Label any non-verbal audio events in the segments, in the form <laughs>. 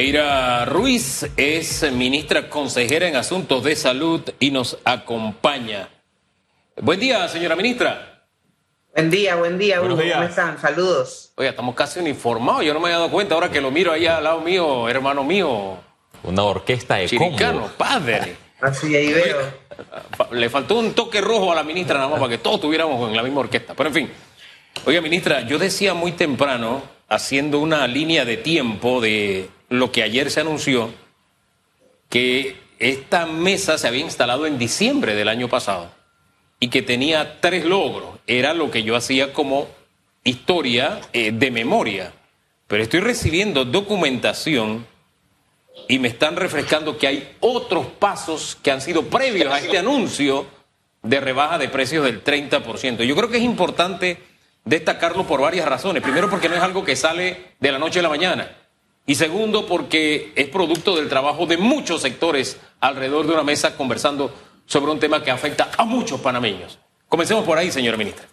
Eira Ruiz es ministra consejera en Asuntos de Salud y nos acompaña. Buen día, señora ministra. Buen día, buen día, Hugo. ¿Cómo están? Saludos. Oye, estamos casi uniformados. Yo no me había dado cuenta ahora que lo miro ahí al lado mío, hermano mío. Una orquesta de Chiricano, padre. <laughs> Así, ahí veo. Le faltó un toque rojo a la ministra nada más para que todos tuviéramos en la misma orquesta. Pero en fin. Oiga, ministra, yo decía muy temprano, haciendo una línea de tiempo de lo que ayer se anunció, que esta mesa se había instalado en diciembre del año pasado y que tenía tres logros. Era lo que yo hacía como historia eh, de memoria. Pero estoy recibiendo documentación y me están refrescando que hay otros pasos que han sido previos a este anuncio de rebaja de precios del 30%. Yo creo que es importante destacarlo por varias razones. Primero porque no es algo que sale de la noche a la mañana. Y segundo, porque es producto del trabajo de muchos sectores alrededor de una mesa conversando sobre un tema que afecta a muchos panameños. Comencemos por ahí, señora ministra.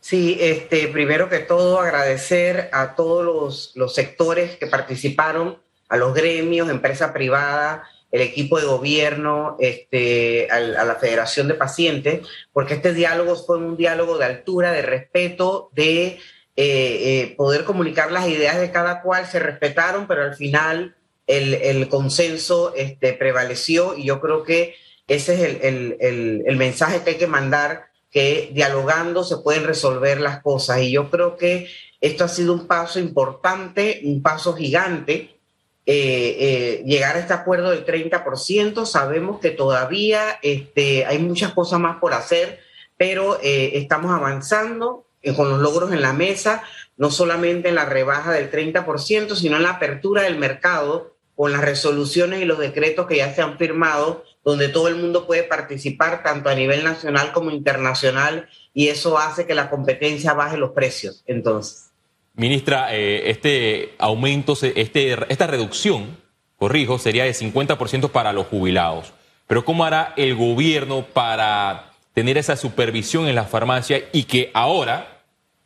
Sí, este, primero que todo agradecer a todos los, los sectores que participaron, a los gremios, empresa privada, el equipo de gobierno, este, a, la Federación de Pacientes, porque este diálogo fue un diálogo de altura, de respeto, de eh, eh, poder comunicar las ideas de cada cual, se respetaron, pero al final el, consenso este, prevaleció y yo creo que ese es el, mensaje que hay que mandar, que dialogando se pueden resolver las cosas. Y yo creo que esto ha sido un paso importante, un paso gigante. Eh, llegar a este acuerdo del 30%, sabemos que todavía este, hay muchas cosas más por hacer, pero estamos avanzando, eh, con los logros en la mesa, no solamente en la rebaja del 30%, sino en la apertura del mercado con las resoluciones y los decretos que ya se han firmado, donde todo el mundo puede participar tanto a nivel nacional como internacional, y eso hace que la competencia baje los precios. Entonces. Ministra, eh, este aumento, este, esta reducción, corrijo, sería de 50% para los jubilados. Pero ¿cómo hará el gobierno para tener esa supervisión en la farmacia y que ahora,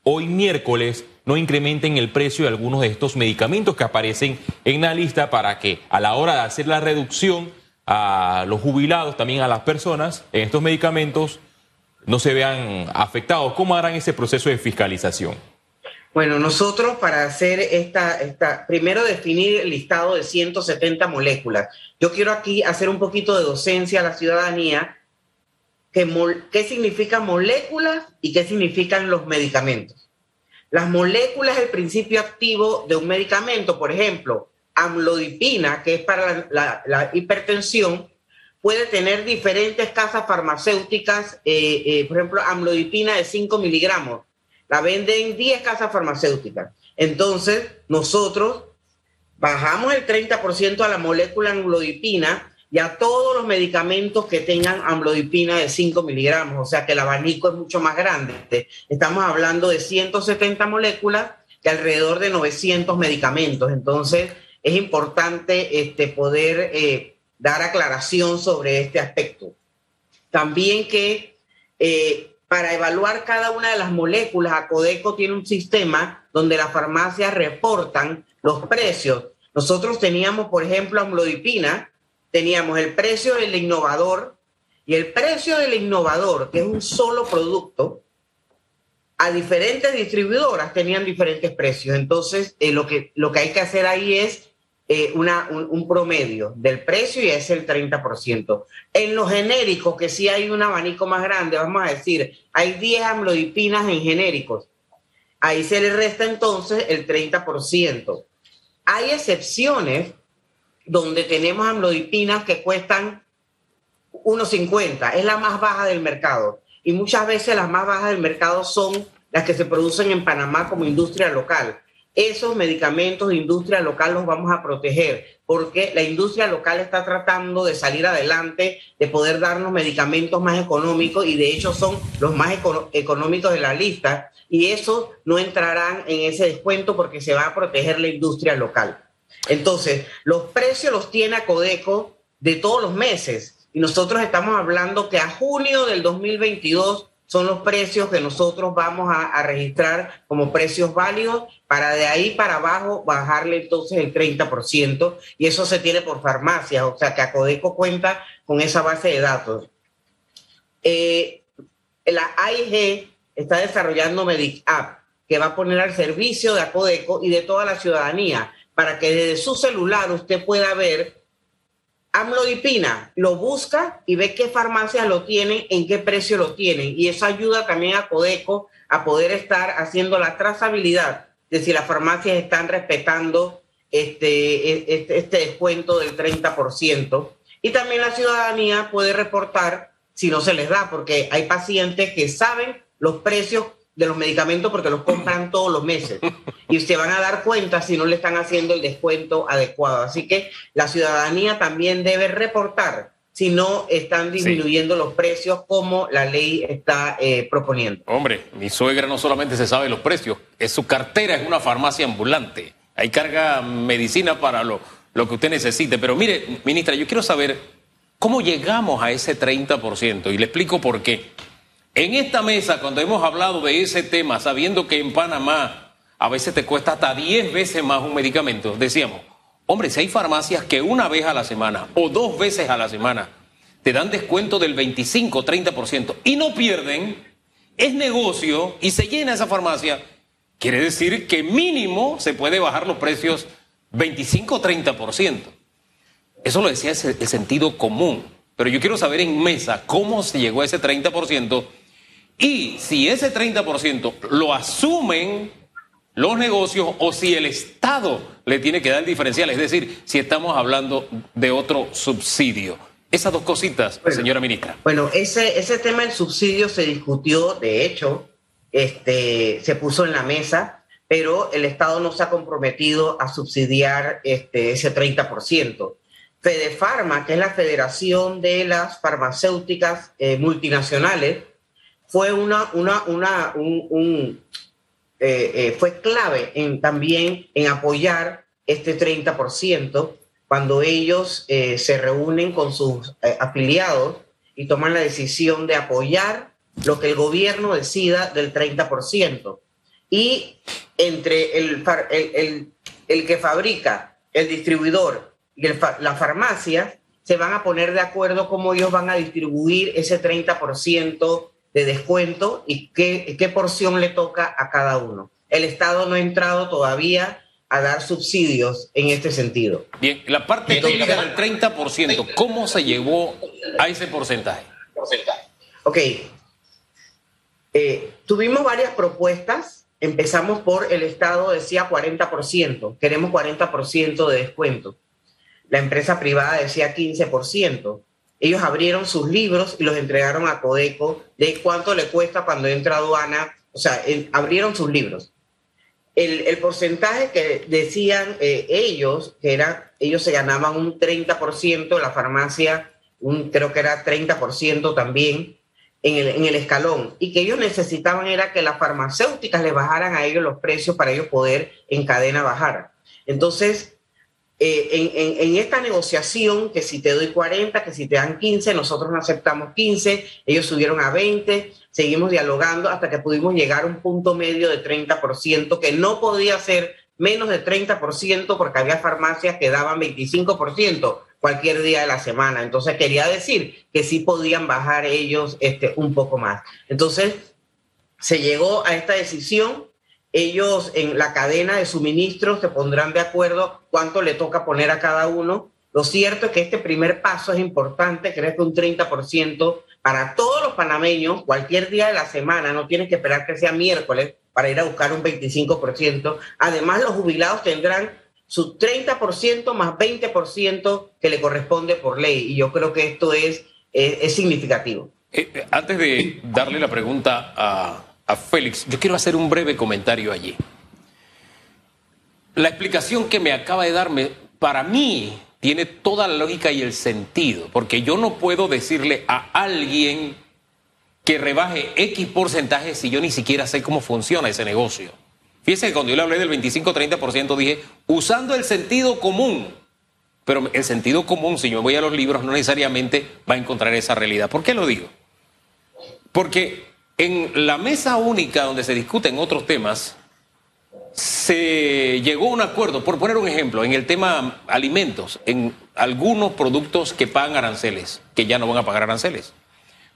hoy miércoles, no incrementen el precio de algunos de estos medicamentos que aparecen en la lista para que a la hora de hacer la reducción a los jubilados, también a las personas en estos medicamentos, no se vean afectados. ¿Cómo harán ese proceso de fiscalización? Bueno, nosotros para hacer esta, esta, primero definir el listado de 170 moléculas. Yo quiero aquí hacer un poquito de docencia a la ciudadanía qué significan moléculas y qué significan los medicamentos. Las moléculas el principio activo de un medicamento, por ejemplo, amlodipina, que es para la, hipertensión, puede tener diferentes casas farmacéuticas, eh, eh, por ejemplo, amlodipina de 5 miligramos, la venden 10 casas farmacéuticas. Entonces, nosotros bajamos el 30% a la molécula amlodipina y a todos los medicamentos que tengan amlodipina de 5 miligramos, o sea que el abanico es mucho más grande. Estamos hablando de 170 moléculas y alrededor de 900 medicamentos. Entonces, es importante este, poder eh, dar aclaración sobre este aspecto. También que eh, para evaluar cada una de las moléculas, Acodeco tiene un sistema donde las farmacias reportan los precios. Nosotros teníamos, por ejemplo, amlodipina, teníamos el precio del innovador y el precio del innovador, que es un solo producto, a diferentes distribuidoras tenían diferentes precios. Entonces, eh, lo, que, lo que hay que hacer ahí es eh, una, un, promedio del precio y es el 30%. En los genéricos, que sí hay un abanico más grande, vamos a decir, hay 10 amlodipinas en genéricos. Ahí se le resta entonces el 30%. Hay excepciones donde tenemos amlodipinas que cuestan 1,50, es la más baja del mercado. Y muchas veces las más bajas del mercado son las que se producen en Panamá como industria local. Esos medicamentos de industria local los vamos a proteger porque la industria local está tratando de salir adelante, de poder darnos medicamentos más económicos y de hecho son los más económicos de la lista y esos no entrarán en ese descuento porque se va a proteger la industria local. Entonces, los precios los tiene a de todos los meses. Y nosotros estamos hablando que a junio del 2022 son los precios que nosotros vamos a, registrar como precios válidos para de ahí para abajo bajarle entonces el 30% y eso se tiene por farmacias, o sea que Acodeco cuenta con esa base de datos. Eh, la AIG está desarrollando Medic App que va a poner al servicio de Acodeco y de toda la ciudadanía para que desde su celular usted pueda ver amlodipina, lo busca y ve qué farmacias lo tienen, en qué precio lo tienen. Y eso ayuda también a Codeco a poder estar haciendo la trazabilidad de si las farmacias están respetando este, este, este descuento del 30%. Y también la ciudadanía puede reportar si no se les da, porque hay pacientes que saben los precios de los medicamentos porque los compran todos los meses y se van a dar cuenta si no le están haciendo el descuento adecuado. Así que la ciudadanía también debe reportar si no están disminuyendo los precios como la ley está eh, proponiendo. Hombre, mi suegra no solamente se sabe los precios, es su cartera es una farmacia ambulante. Ahí carga medicina para lo, lo que usted necesite. Pero mire, ministra, yo quiero saber cómo llegamos a ese 30% y le explico por qué. En esta mesa, cuando hemos hablado de ese tema, sabiendo que en Panamá a veces te cuesta hasta 10 veces más un medicamento, decíamos, hombre, si hay farmacias que una vez a la semana o dos veces a la semana te dan descuento del 25, 30% y no pierden, es negocio y se llena esa farmacia, quiere decir que mínimo se puede bajar los precios 25, 30%. Eso lo decía el sentido común. Pero yo quiero saber en mesa cómo se llegó a ese 30% y si ese 30% lo asumen los negocios o si el Estado le tiene que dar el diferencial, es decir, si estamos hablando de otro subsidio. Esas dos cositas, señora ministra. Bueno, ese, ese tema del subsidio se discutió, de hecho, este, se puso en la mesa, pero el Estado no se ha comprometido a subsidiar este, ese 30%. Fedefarma, que es la Federación de las Farmacéuticas eh, Multinacionales, fue una, una, una, un, eh, eh, fue clave también en apoyar este 30% cuando ellos eh, se reúnen con sus afiliados y toman la decisión de apoyar lo que el gobierno decida del 30%. Y entre el, el, el, que fabrica, el distribuidor y la farmacia, se van a poner de acuerdo cómo ellos van a distribuir ese 30% de descuento y qué, qué porción le toca a cada uno. El Estado no ha entrado todavía a dar subsidios en este sentido. Bien, la parte técnica del 30%, ¿cómo se llevó a ese porcentaje? Ok. Eh, tuvimos varias propuestas. Empezamos por el Estado decía 40%, queremos 40% de descuento. La empresa privada decía 15% ellos abrieron sus libros y los entregaron a Codeco de cuánto le cuesta cuando entra aduana, o sea, abrieron sus libros. El, porcentaje que decían eh, ellos, que era, ellos se ganaban un 30%, la farmacia, un, creo que era 30% también en el, en el escalón, y que ellos necesitaban era que las farmacéuticas les bajaran a ellos los precios para ellos poder en cadena bajar. Entonces, eh, en, esta negociación, que si te doy 40, que si te dan 15, nosotros no aceptamos 15, ellos subieron a 20, seguimos dialogando hasta que pudimos llegar a un punto medio de 30%, que no podía ser menos de 30% porque había farmacias que daban 25% cualquier día de la semana. Entonces quería decir que sí podían bajar ellos este, un poco más. Entonces se llegó a esta decisión ellos en la cadena de suministros se pondrán de acuerdo cuánto le toca poner a cada uno. Lo cierto es que este primer paso es importante, creo que un 30% para todos los panameños, cualquier día de la semana, no tienes que esperar que sea miércoles para ir a buscar un 25%. Además, los jubilados tendrán su 30% más 20% que le corresponde por ley. Y yo creo que esto es, es, significativo. Eh, antes de darle la pregunta a, Félix, yo quiero hacer un breve comentario allí. La explicación que me acaba de darme, para mí, tiene toda la lógica y el sentido, porque yo no puedo decirle a alguien que rebaje X porcentaje si yo ni siquiera sé cómo funciona ese negocio. Fíjese que cuando yo le hablé del 25-30% dije, usando el sentido común, pero el sentido común, si yo voy a los libros, no necesariamente va a encontrar esa realidad. ¿Por qué lo digo? Porque En la mesa única donde se discuten otros temas, se llegó a un acuerdo, por poner un ejemplo, en el tema alimentos, en algunos productos que pagan aranceles, que ya no van a pagar aranceles.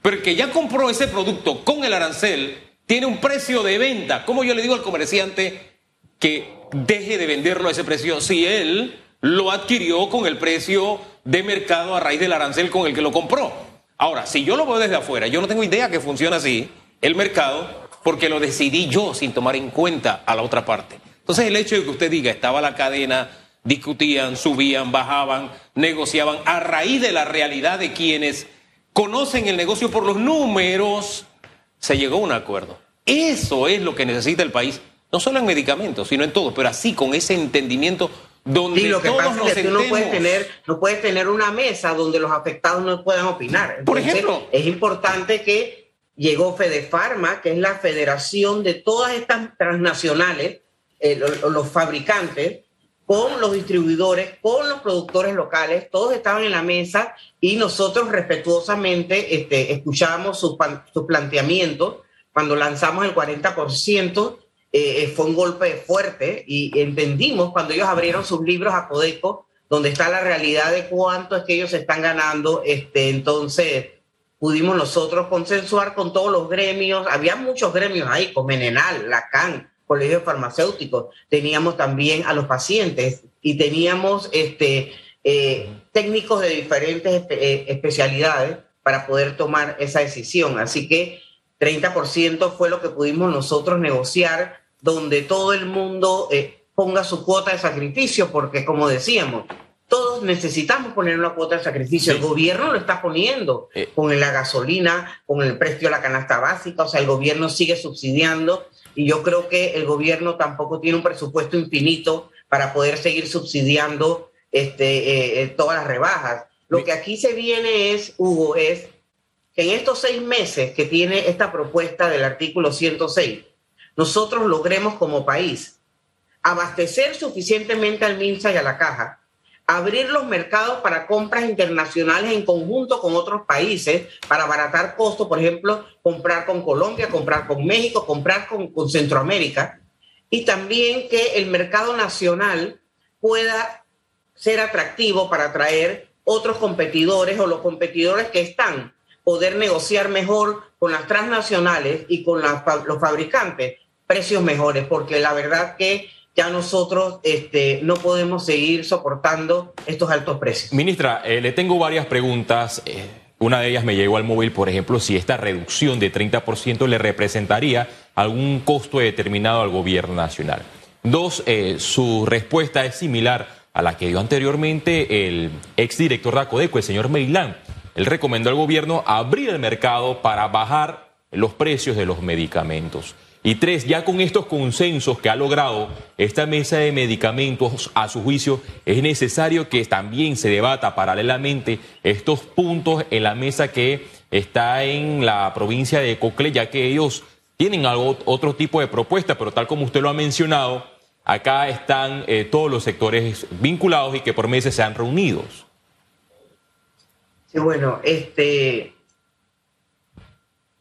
Pero el que ya compró ese producto con el arancel tiene un precio de venta. ¿Cómo yo le digo al comerciante que deje de venderlo a ese precio si él lo adquirió con el precio de mercado a raíz del arancel con el que lo compró? Ahora, si yo lo veo desde afuera, yo no tengo idea que funciona así el mercado porque lo decidí yo sin tomar en cuenta a la otra parte. Entonces el hecho de que usted diga, estaba la cadena, discutían, subían, bajaban, negociaban, a raíz de la realidad de quienes conocen el negocio por los números, se llegó a un acuerdo. Eso es lo que necesita el país, no solo en medicamentos, sino en todo, pero así con ese entendimiento donde sí, lo que todos pasa nos es que tú no puedes, tener, no puedes tener una mesa donde los afectados no puedan opinar. Por ejemplo. Es importante que llegó Fedefarma, que es la federación de todas estas transnacionales, eh, lo- los, fabricantes, con los distribuidores, con los productores locales, todos estaban en la mesa y nosotros respetuosamente este, escuchábamos sus sus planteamientos. Cuando lanzamos el 40%, eh, eh, fue un golpe fuerte y entendimos cuando ellos abrieron sus libros a Codeco, donde está la realidad de cuánto es que ellos están ganando, este, entonces pudimos nosotros consensuar con todos los gremios, había muchos gremios ahí, con Menenal, Lacan, Colegio Farmacéutico, teníamos también a los pacientes y teníamos este, eh, técnicos de diferentes eh, especialidades para poder tomar esa decisión. Así que 30% fue lo que pudimos nosotros negociar, donde todo el mundo eh, ponga su cuota de sacrificio, porque como decíamos, todos necesitamos poner una cuota de sacrificio. Sí. El gobierno lo está poniendo Eh. con la gasolina, con el precio de la canasta básica, o sea, el gobierno sigue subsidiando y yo creo que el gobierno tampoco tiene un presupuesto infinito para poder seguir subsidiando este, eh, eh, todas las rebajas. Lo que aquí se viene es, Hugo, es que en estos seis meses que tiene esta propuesta del artículo 106, nosotros logremos como país abastecer suficientemente al MINSA y a la caja, abrir los mercados para compras internacionales en conjunto con otros países para abaratar costos, por ejemplo, comprar con Colombia, comprar con México, comprar con, Centroamérica, y también que el mercado nacional pueda ser atractivo para atraer otros competidores o los competidores que están, poder negociar mejor con las transnacionales y con los fabricantes precios mejores, porque la verdad que ya nosotros este, no podemos seguir soportando estos altos precios. Ministra, eh, le tengo varias preguntas. Eh, una de ellas me llegó al móvil, por ejemplo, si esta reducción de 30% le representaría algún costo determinado al gobierno nacional. Dos, eh, su respuesta es similar a la que dio anteriormente el exdirector de Acodeco, el señor Meilán. Él recomendó al gobierno abrir el mercado para bajar los precios de los medicamentos. Y tres, ya con estos consensos que ha logrado esta mesa de medicamentos, a su juicio, es necesario que también se debata paralelamente estos puntos en la mesa que está en la provincia de Cocle, ya que ellos tienen algo, otro tipo de propuesta, pero tal como usted lo ha mencionado, acá están eh, todos los sectores vinculados y que por meses se han reunido. Sí, bueno, este,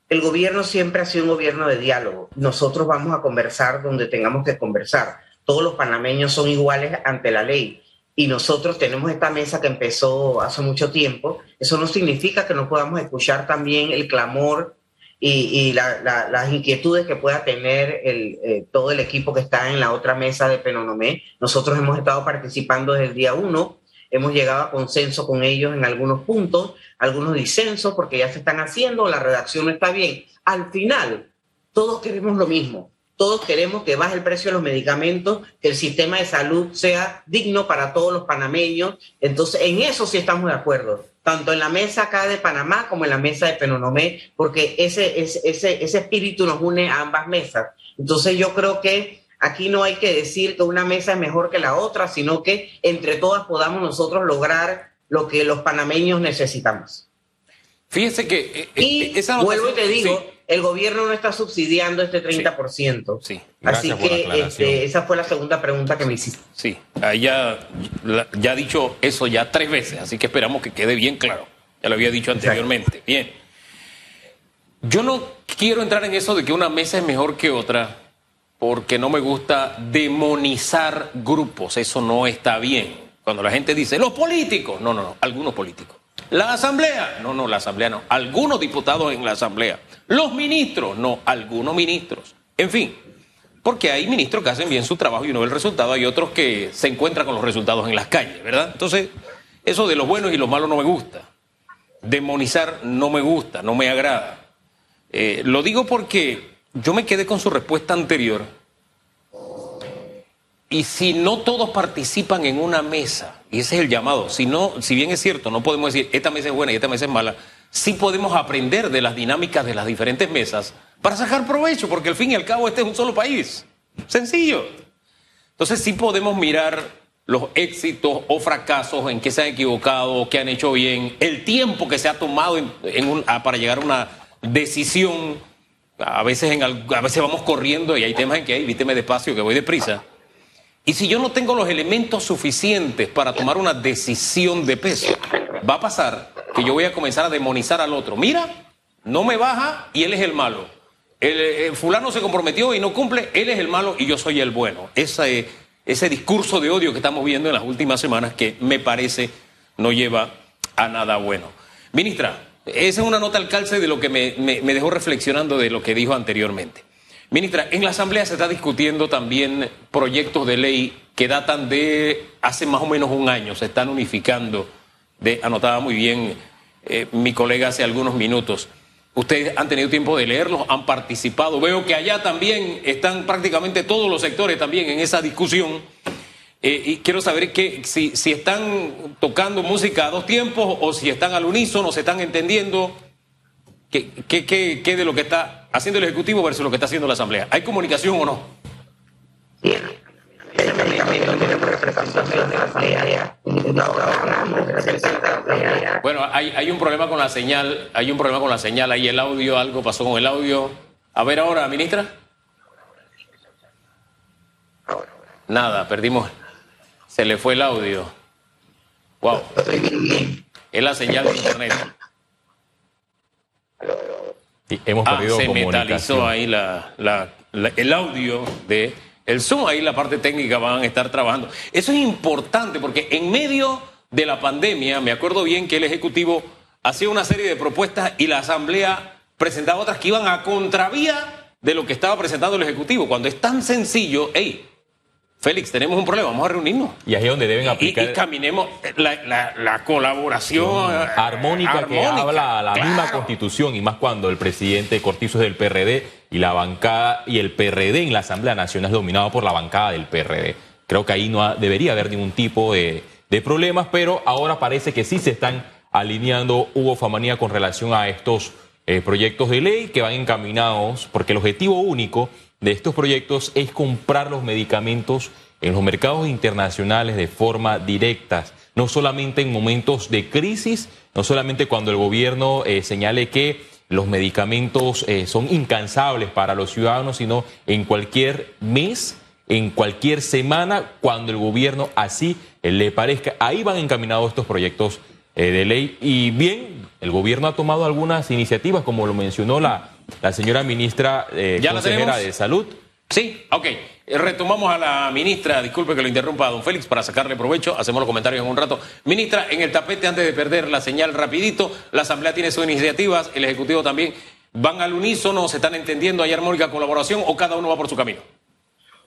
el gobierno siempre ha sido un gobierno de diálogo. Nosotros vamos a conversar donde tengamos que conversar. Todos los panameños son iguales ante la ley. Y nosotros tenemos esta mesa que empezó hace mucho tiempo. Eso no significa que no podamos escuchar también el clamor y, y la- la- las inquietudes que pueda tener eh, todo el equipo que está en la otra mesa de Penonomé. Nosotros hemos estado participando desde el día uno hemos llegado a consenso con ellos en algunos puntos, algunos disensos, porque ya se están haciendo, la redacción no está bien. Al final, todos queremos lo mismo. Todos queremos que baje el precio de los medicamentos, que el sistema de salud sea digno para todos los panameños. Entonces, en eso sí estamos de acuerdo, tanto en la mesa acá de Panamá como en la mesa de Penonomé, porque ese, ese, ese, ese espíritu nos une a ambas mesas. Entonces, yo creo que Aquí no hay que decir que una mesa es mejor que la otra, sino que entre todas podamos nosotros lograr lo que los panameños necesitamos. Fíjese que eh, eh, Y esa vuelvo y te digo, sí, el gobierno no está subsidiando este 30%. Sí, gracias Así que este, esa fue la segunda pregunta que me hiciste. sí. Ahí ya, ya ha dicho eso ya tres veces, así que esperamos que quede bien claro. Ya lo había dicho anteriormente. Bien. Yo no quiero entrar en eso de que una mesa es mejor que otra, porque no me gusta demonizar grupos, eso no está bien. Cuando la gente dice, los políticos, no, no, no, algunos políticos. La asamblea, no, no, la asamblea no, algunos diputados en la asamblea. Los ministros, no, algunos ministros. En fin, porque hay ministros que hacen bien su trabajo y uno ve el resultado, hay otros que se encuentran con los resultados en las calles, ¿verdad? Entonces, eso de los buenos y los malos no me gusta. Demonizar no me gusta, no me agrada. Eh, lo digo porque yo me quedé con su respuesta anterior. Y si no todos participan en una mesa, y ese es el llamado, si, no, si bien es cierto, no podemos decir esta mesa es buena y esta mesa es mala, sí podemos aprender de las dinámicas de las diferentes mesas para sacar provecho, porque al fin y al cabo este es un solo país. Sencillo. Entonces sí podemos mirar los éxitos o fracasos en que se han equivocado, que han hecho bien, el tiempo que se ha tomado en, para llegar a una decisión. A veces, vamos corriendo y hay temas en que, hay, víteme despacio, que voy deprisa. Y si yo no tengo los elementos suficientes para tomar una decisión de peso, va a pasar que yo voy a comenzar a demonizar al otro. Mira, no me baja y él es el malo. El, fulano se comprometió y no cumple, él es el malo y yo soy el bueno. Ese, ese discurso de odio que estamos viendo en las últimas semanas que me parece no lleva a nada bueno. Ministra, esa es una nota al calce de lo que me, dejó reflexionando de lo que dijo anteriormente. Ministra, en la Asamblea se está discutiendo también proyectos de ley que datan de hace más o menos un año, se están unificando, de, anotaba muy bien eh, mi colega hace algunos minutos. Ustedes han tenido tiempo de leerlos, han participado. Veo que allá también están prácticamente todos los sectores también en esa discusión. Eh, y quiero saber que, si, si, están tocando música a dos tiempos o si están al unísono, se están entendiendo. ¿Qué, qué, qué, de lo que está haciendo el Ejecutivo versus lo que está haciendo la Asamblea? ¿Hay comunicación o no? Bueno, hay, hay un problema con la señal, hay un problema con la señal, ahí el audio, algo pasó con el audio. A ver ahora, ministra. Nada, perdimos. Se le fue el audio. Wow. Es la señal de internet. hemos ah, perdido se metalizó ahí la, el audio de el Zoom, ahí la parte técnica van a estar trabajando. Eso es importante porque en medio de la pandemia, me acuerdo bien que el Ejecutivo hacía una serie de propuestas y la Asamblea presentaba otras que iban a contravía de lo que estaba presentando el Ejecutivo. Cuando es tan sencillo, hey, Félix, tenemos un problema, vamos a reunirnos. Y ahí es donde deben aplicar. Y, caminemos la, colaboración armónica, que habla la misma constitución, y más cuando el presidente Cortizo es del PRD y la bancada y el PRD en la Asamblea Nacional es dominado por la bancada del PRD. Creo que ahí no debería haber ningún tipo de, problemas, pero ahora parece que sí se están alineando Hugo Famanía con relación a estos eh, proyectos de ley que van encaminados, porque el objetivo único de estos proyectos es comprar los medicamentos en los mercados internacionales de forma directa, no solamente en momentos de crisis, no solamente cuando el gobierno eh, señale que los medicamentos eh, son incansables para los ciudadanos, sino en cualquier mes, en cualquier semana, cuando el gobierno así le parezca. Ahí van encaminados estos proyectos eh, de ley. Y bien, el gobierno ha tomado algunas iniciativas, como lo mencionó la la señora ministra eh, consejera de Salud. Sí, ok. Retomamos a la ministra, disculpe que lo interrumpa a don Félix para sacarle provecho, hacemos los comentarios en un rato. Ministra, en el tapete antes de perder la señal rapidito, la Asamblea tiene sus iniciativas, el Ejecutivo también. ¿Van al unísono, se están entendiendo, hay armónica colaboración o cada uno va por su camino?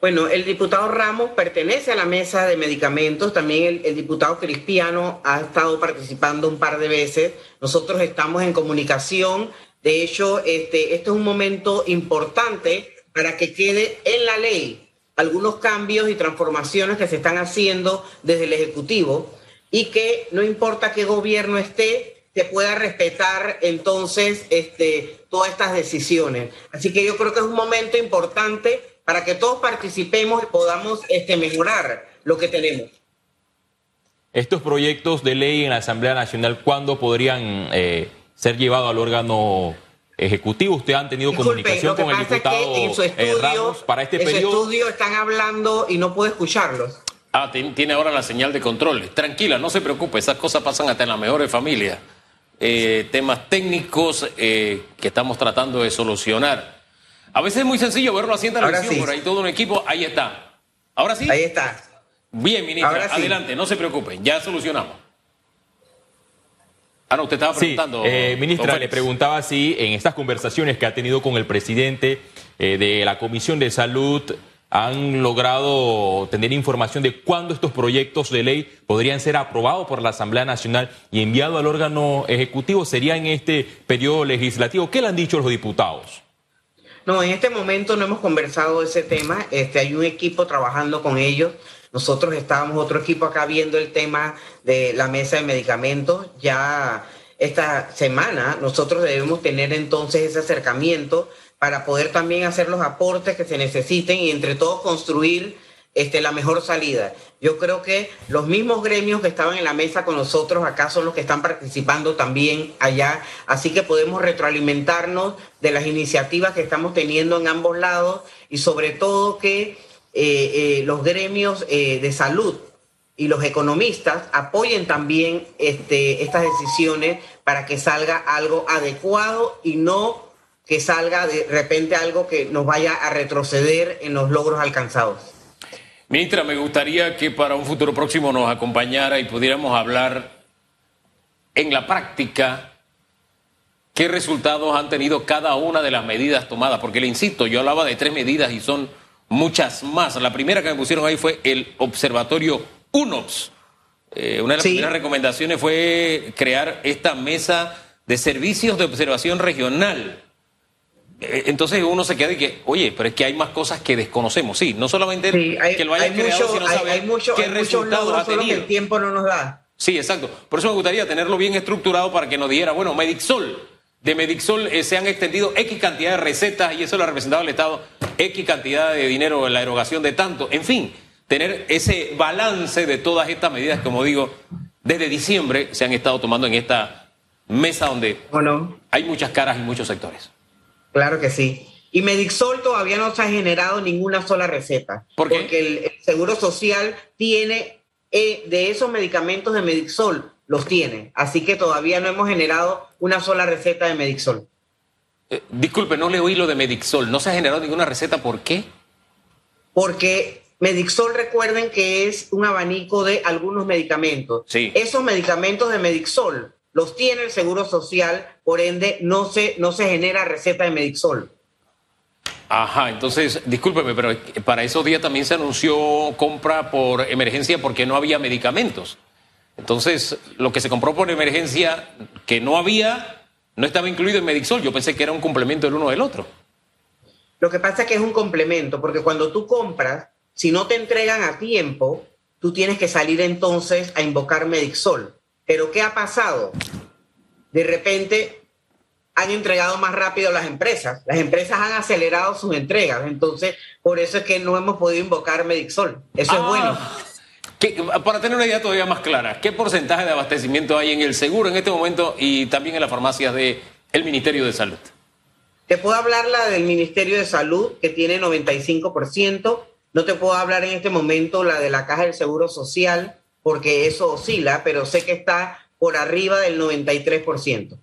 Bueno, el diputado Ramos pertenece a la mesa de medicamentos, también el, el, diputado Cristiano ha estado participando un par de veces. Nosotros estamos en comunicación de hecho, este, este es un momento importante para que quede en la ley algunos cambios y transformaciones que se están haciendo desde el Ejecutivo y que no importa qué gobierno esté, se pueda respetar entonces este, todas estas decisiones. Así que yo creo que es un momento importante para que todos participemos y podamos este, mejorar lo que tenemos. Estos proyectos de ley en la Asamblea Nacional, ¿cuándo podrían eh, ser llevado al órgano ejecutivo. Usted han tenido comunicación con el diputado en su eh, estudio, para este en periodo. Su estudio están hablando y no puedo escucharlos. Ah, tiene ahora la señal de control. Tranquila, no se preocupe, esas cosas pasan hasta en las mejores familias. eh, temas técnicos eh, que estamos tratando de solucionar. A veces es muy sencillo verlo así en televisión, sí. por ahí todo un equipo, ahí está. Ahora sí. Ahí está. Bien, ministra, Ahora sí. adelante, no se preocupen, ya solucionamos. Ah, no, usted estaba Sí, preguntando. eh, ministra, le preguntaba si en estas conversaciones que ha tenido con el presidente eh, de la Comisión de Salud han logrado tener información de cuándo estos proyectos de ley podrían ser aprobados por la Asamblea Nacional y enviados al órgano ejecutivo. ¿Sería en este periodo legislativo? ¿Qué le han dicho los diputados? No, en este momento no hemos conversado de ese tema. Este, hay un equipo trabajando con ellos. Nosotros estábamos otro equipo acá viendo el tema de la mesa de medicamentos. Ya esta semana nosotros debemos tener entonces ese acercamiento para poder también hacer los aportes que se necesiten y entre todos construir este, la mejor salida. Yo creo que los mismos gremios que estaban en la mesa con nosotros acá son los que están participando también allá, así que podemos retroalimentarnos de las iniciativas que estamos teniendo en ambos lados y sobre todo que eh, eh, los gremios eh, de salud y los economistas apoyen también este, estas decisiones para que salga algo adecuado y no que salga de repente algo que nos vaya a retroceder en los logros alcanzados. Ministra, me gustaría que para un futuro próximo nos acompañara y pudiéramos hablar en la práctica qué resultados han tenido cada una de las medidas tomadas, porque le insisto, yo hablaba de tres medidas y son muchas más. La primera que me pusieron ahí fue el observatorio UNOPS. Eh, una de las Sí. primeras recomendaciones fue crear esta mesa de servicios de observación regional. Eh, Entonces uno se queda y que, oye, pero es que hay más cosas que desconocemos. Sí, no solamente Sí, hay, que lo haya hay creado, mucho- sino hay- saber hay mucho- qué resultados ha que el tiempo no nos da. Sí, exacto. Por eso me gustaría tenerlo bien estructurado para que nos diera, bueno, Medixol. De Medixol eh, se han extendido X cantidad de recetas y eso lo ha representado el Estado, X cantidad de dinero en la erogación de tanto. En fin, tener ese balance de todas estas medidas, como digo, desde diciembre se han estado tomando en esta mesa donde hay muchas caras y muchos sectores. Claro que sí. Y Medixol todavía no se ha generado ninguna sola receta. ¿Por qué? Porque el, el Seguro Social tiene, eh, de esos medicamentos de Medixol, los tiene. Así que todavía no hemos generado una sola receta de Medixol. Eh, disculpe, no le oí lo de Medixol. No se ha generado ninguna receta. ¿Por qué? Porque Medixol, recuerden que es un abanico de algunos medicamentos. Sí. Esos medicamentos de Medixol los tiene el Seguro Social, por ende no se, no se genera receta de Medixol. Ajá, entonces, discúlpeme, pero para esos días también se anunció compra por emergencia porque no había medicamentos. Entonces, lo que se compró por emergencia que no había, no estaba incluido en Medixol. Yo pensé que era un complemento del uno del otro. Lo que pasa es que es un complemento, porque cuando tú compras, si no te entregan a tiempo, tú tienes que salir entonces a invocar Medixol. Pero ¿qué ha pasado? De repente han entregado más rápido las empresas. Las empresas han acelerado sus entregas. Entonces, por eso es que no hemos podido invocar Medixol. Eso es Ah, bueno. <laughs> ¿qué- para tener una idea todavía más clara, ¿qué porcentaje de abastecimiento hay en el seguro en este momento y también en las farmacias del el Ministerio de Salud? Te puedo hablar la del Ministerio de Salud, que tiene 95%. No te puedo hablar en este momento la de la Caja del Seguro Social, porque eso oscila, pero sé que está por arriba del 93%.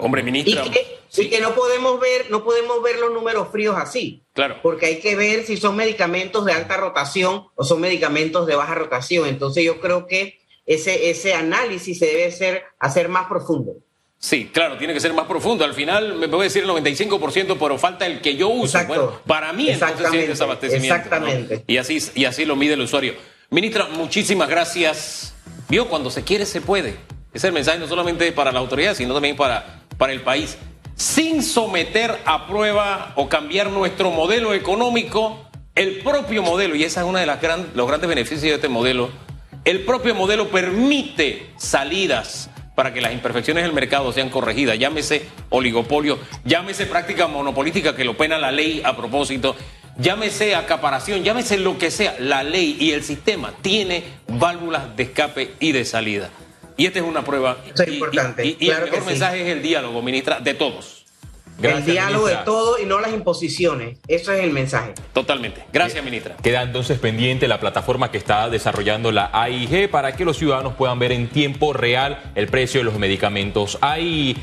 Hombre, Y ministra. que, sí, y que no podemos ver, no podemos ver los números fríos así, claro. porque hay que ver si son medicamentos de alta rotación o son medicamentos de baja rotación. Entonces yo creo que ese, ese análisis se debe hacer, hacer más profundo. Sí, claro, tiene que ser más profundo. Al final me puede decir el 95%, pero falta el que yo uso. Exacto. Bueno, para mí entonces sí es Exactamente, desabastecimiento. ¿no? exactamente. Y, así, y así lo mide el usuario. Ministra, muchísimas gracias. Vio, cuando se quiere se puede. Ese es el mensaje no solamente para la autoridad, sino también para, para el país. Sin someter a prueba o cambiar nuestro modelo económico, el propio modelo, y esa es uno de las gran- los grandes beneficios de este modelo, el propio modelo permite salidas para que las imperfecciones del mercado sean corregidas. Llámese oligopolio, llámese práctica monopolística que lo pena la ley a propósito, llámese acaparación, llámese lo que sea. La ley y el sistema tiene válvulas de escape y de salida. Y esta es una prueba. Eso es Y- importante, Y, y claro el mejor sí. mensaje es el diálogo, ministra, de todos. Gracias, el diálogo ministra. de todo y no las imposiciones. Eso es el mensaje. Totalmente. Gracias, ministra. Queda entonces pendiente la plataforma que está desarrollando la AIG para que los ciudadanos puedan ver en tiempo real el precio de los medicamentos. Hay